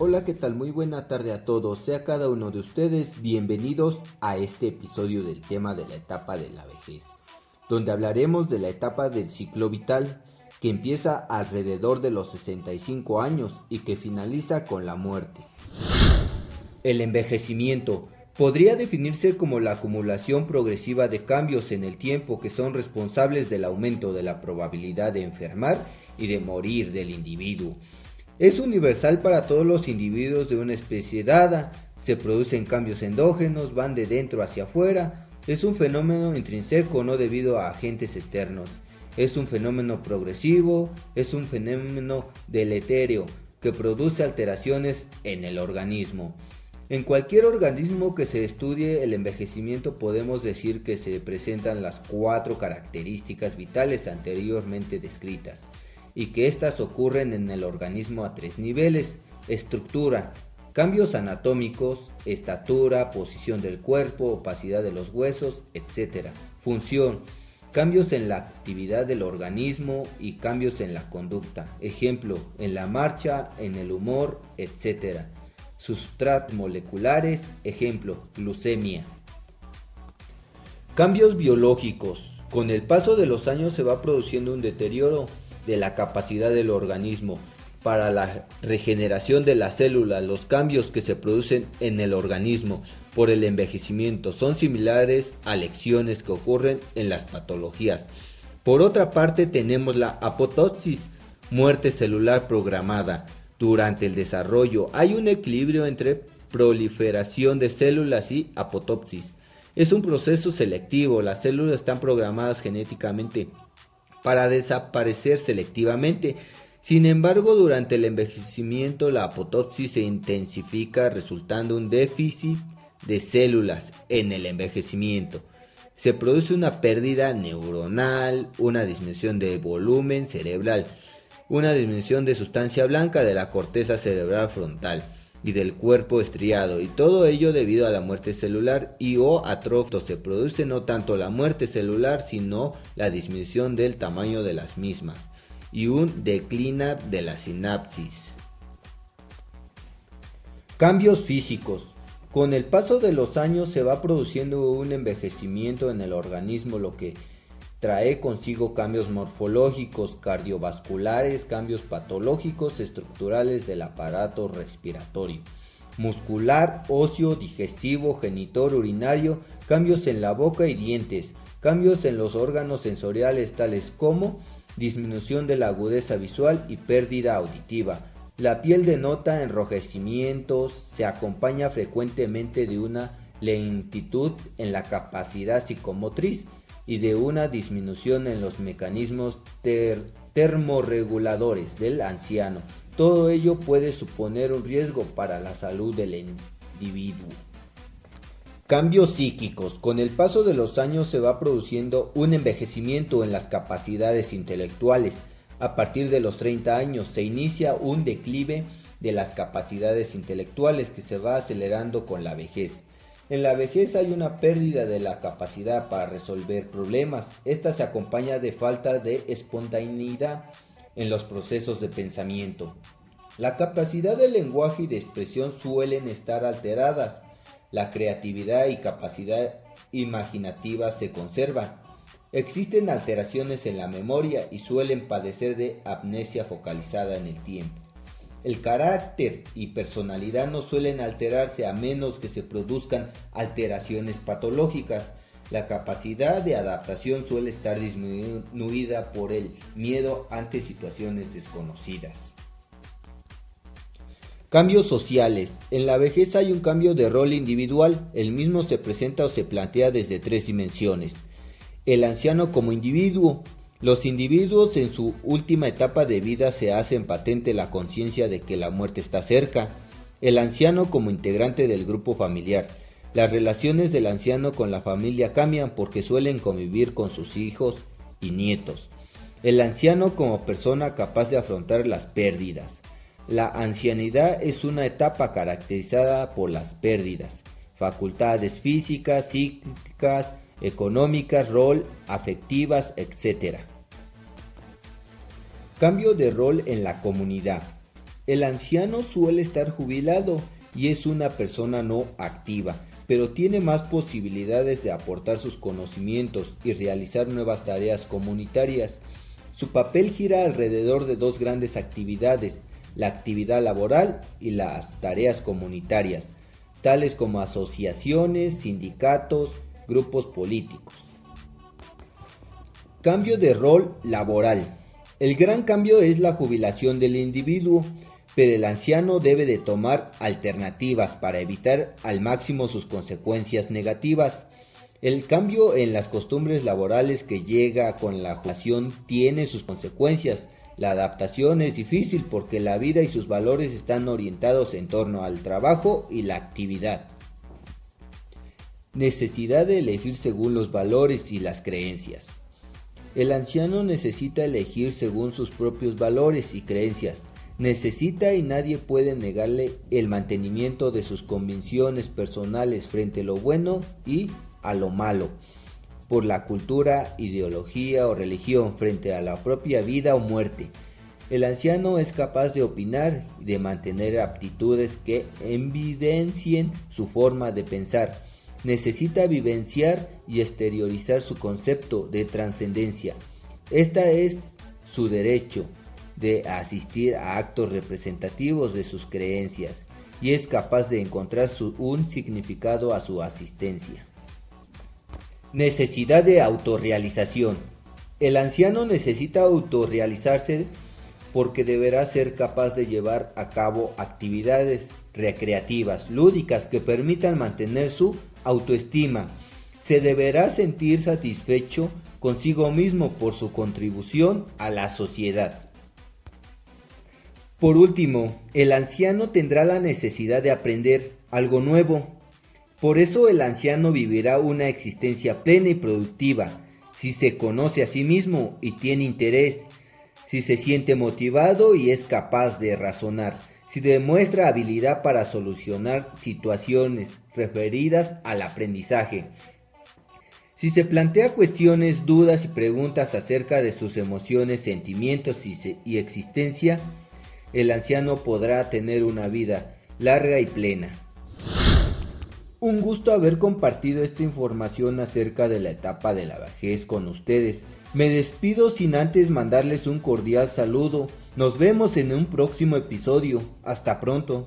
Hola, ¿qué tal? Muy buena tarde a todos. Sea cada uno de ustedes bienvenidos a este episodio del tema de la etapa de la vejez, donde hablaremos de la etapa del ciclo vital que empieza alrededor de los 65 años y que finaliza con la muerte. El envejecimiento podría definirse como la acumulación progresiva de cambios en el tiempo que son responsables del aumento de la probabilidad de enfermar y de morir del individuo. Es universal para todos los individuos de una especie dada, se producen cambios endógenos, van de dentro hacia afuera, es un fenómeno intrínseco no debido a agentes externos, es un fenómeno progresivo, es un fenómeno deletéreo que produce alteraciones en el organismo. En cualquier organismo que se estudie el envejecimiento podemos decir que se presentan las cuatro características vitales anteriormente descritas y que éstas ocurren en el organismo a tres niveles, estructura, cambios anatómicos, estatura, posición del cuerpo, opacidad de los huesos, etc. Función, cambios en la actividad del organismo y cambios en la conducta, ejemplo, en la marcha, en el humor, etc. Sustratos moleculares, ejemplo, glucemia. Cambios biológicos. Con el paso de los años se va produciendo un deterioro de la capacidad del organismo para la regeneración de las células, los cambios que se producen en el organismo por el envejecimiento son similares a lecciones que ocurren en las patologías. Por otra parte tenemos la apoptosis, muerte celular programada. Durante el desarrollo hay un equilibrio entre proliferación de células y apoptosis. Es un proceso selectivo, las células están programadas genéticamente para desaparecer selectivamente. Sin embargo, durante el envejecimiento la apoptosis se intensifica resultando un déficit de células en el envejecimiento. Se produce una pérdida neuronal, una disminución de volumen cerebral, una disminución de sustancia blanca de la corteza cerebral frontal y del cuerpo estriado, y todo ello debido a la muerte celular y o atrofto. Se produce no tanto la muerte celular, sino la disminución del tamaño de las mismas y un declinar de la sinapsis. Cambios físicos. Con el paso de los años se va produciendo un envejecimiento en el organismo, lo que trae consigo cambios morfológicos, cardiovasculares, cambios patológicos, estructurales del aparato respiratorio, muscular, óseo, digestivo, genitor, urinario, cambios en la boca y dientes, cambios en los órganos sensoriales tales como disminución de la agudeza visual y pérdida auditiva. La piel denota enrojecimientos, se acompaña frecuentemente de una lentitud en la capacidad psicomotriz y de una disminución en los mecanismos termorreguladores del anciano. Todo ello puede suponer un riesgo para la salud del individuo. Cambios psíquicos. Con el paso de los años se va produciendo un envejecimiento en las capacidades intelectuales. A partir de los 30 años se inicia un declive de las capacidades intelectuales que se va acelerando con la vejez. En la vejez hay una pérdida de la capacidad para resolver problemas. Esta se acompaña de falta de espontaneidad en los procesos de pensamiento. La capacidad de lenguaje y de expresión suelen estar alteradas. La creatividad y capacidad imaginativa se conservan. Existen alteraciones en la memoria y suelen padecer de amnesia focalizada en el tiempo. El carácter y personalidad no suelen alterarse a menos que se produzcan alteraciones patológicas. La capacidad de adaptación suele estar disminuida por el miedo ante situaciones desconocidas. Cambios sociales. En la vejez hay un cambio de rol individual. El mismo se presenta o se plantea desde tres dimensiones. El anciano como individuo, los individuos en su última etapa de vida se hacen patente la conciencia de que la muerte está cerca. El anciano como integrante del grupo familiar. Las relaciones del anciano con la familia cambian porque suelen convivir con sus hijos y nietos. El anciano como persona capaz de afrontar las pérdidas. La ancianidad es una etapa caracterizada por las pérdidas, facultades físicas, psíquicas, económicas, rol, afectivas, etc. Cambio de rol en la comunidad. El anciano suele estar jubilado y es una persona no activa, pero tiene más posibilidades de aportar sus conocimientos y realizar nuevas tareas comunitarias. Su papel gira alrededor de dos grandes actividades, la actividad laboral y las tareas comunitarias, tales como asociaciones, sindicatos, grupos políticos. Cambio de rol laboral. El gran cambio es la jubilación del individuo, pero el anciano debe de tomar alternativas para evitar al máximo sus consecuencias negativas. El cambio en las costumbres laborales que llega con la jubilación tiene sus consecuencias. La adaptación es difícil porque la vida y sus valores están orientados en torno al trabajo y la actividad. Necesidad de elegir según los valores y las creencias. El anciano necesita elegir según sus propios valores y creencias. Necesita y nadie puede negarle el mantenimiento de sus convicciones personales frente a lo bueno y a lo malo, por la cultura, ideología o religión frente a la propia vida o muerte. El anciano es capaz de opinar y de mantener aptitudes que evidencien su forma de pensar necesita vivenciar y exteriorizar su concepto de trascendencia. Esta es su derecho de asistir a actos representativos de sus creencias y es capaz de encontrar un significado a su asistencia. Necesidad de autorrealización. El anciano necesita autorrealizarse porque deberá ser capaz de llevar a cabo actividades recreativas, lúdicas que permitan mantener su autoestima. Se deberá sentir satisfecho consigo mismo por su contribución a la sociedad. Por último, el anciano tendrá la necesidad de aprender algo nuevo. Por eso el anciano vivirá una existencia plena y productiva, si se conoce a sí mismo y tiene interés, si se siente motivado y es capaz de razonar si demuestra habilidad para solucionar situaciones referidas al aprendizaje, si se plantea cuestiones, dudas y preguntas acerca de sus emociones, sentimientos y, existencia, el anciano podrá tener una vida larga y plena. Un gusto haber compartido esta información acerca de la etapa de la vejez con ustedes. Me despido sin antes mandarles un cordial saludo. Nos vemos en un próximo episodio. Hasta pronto.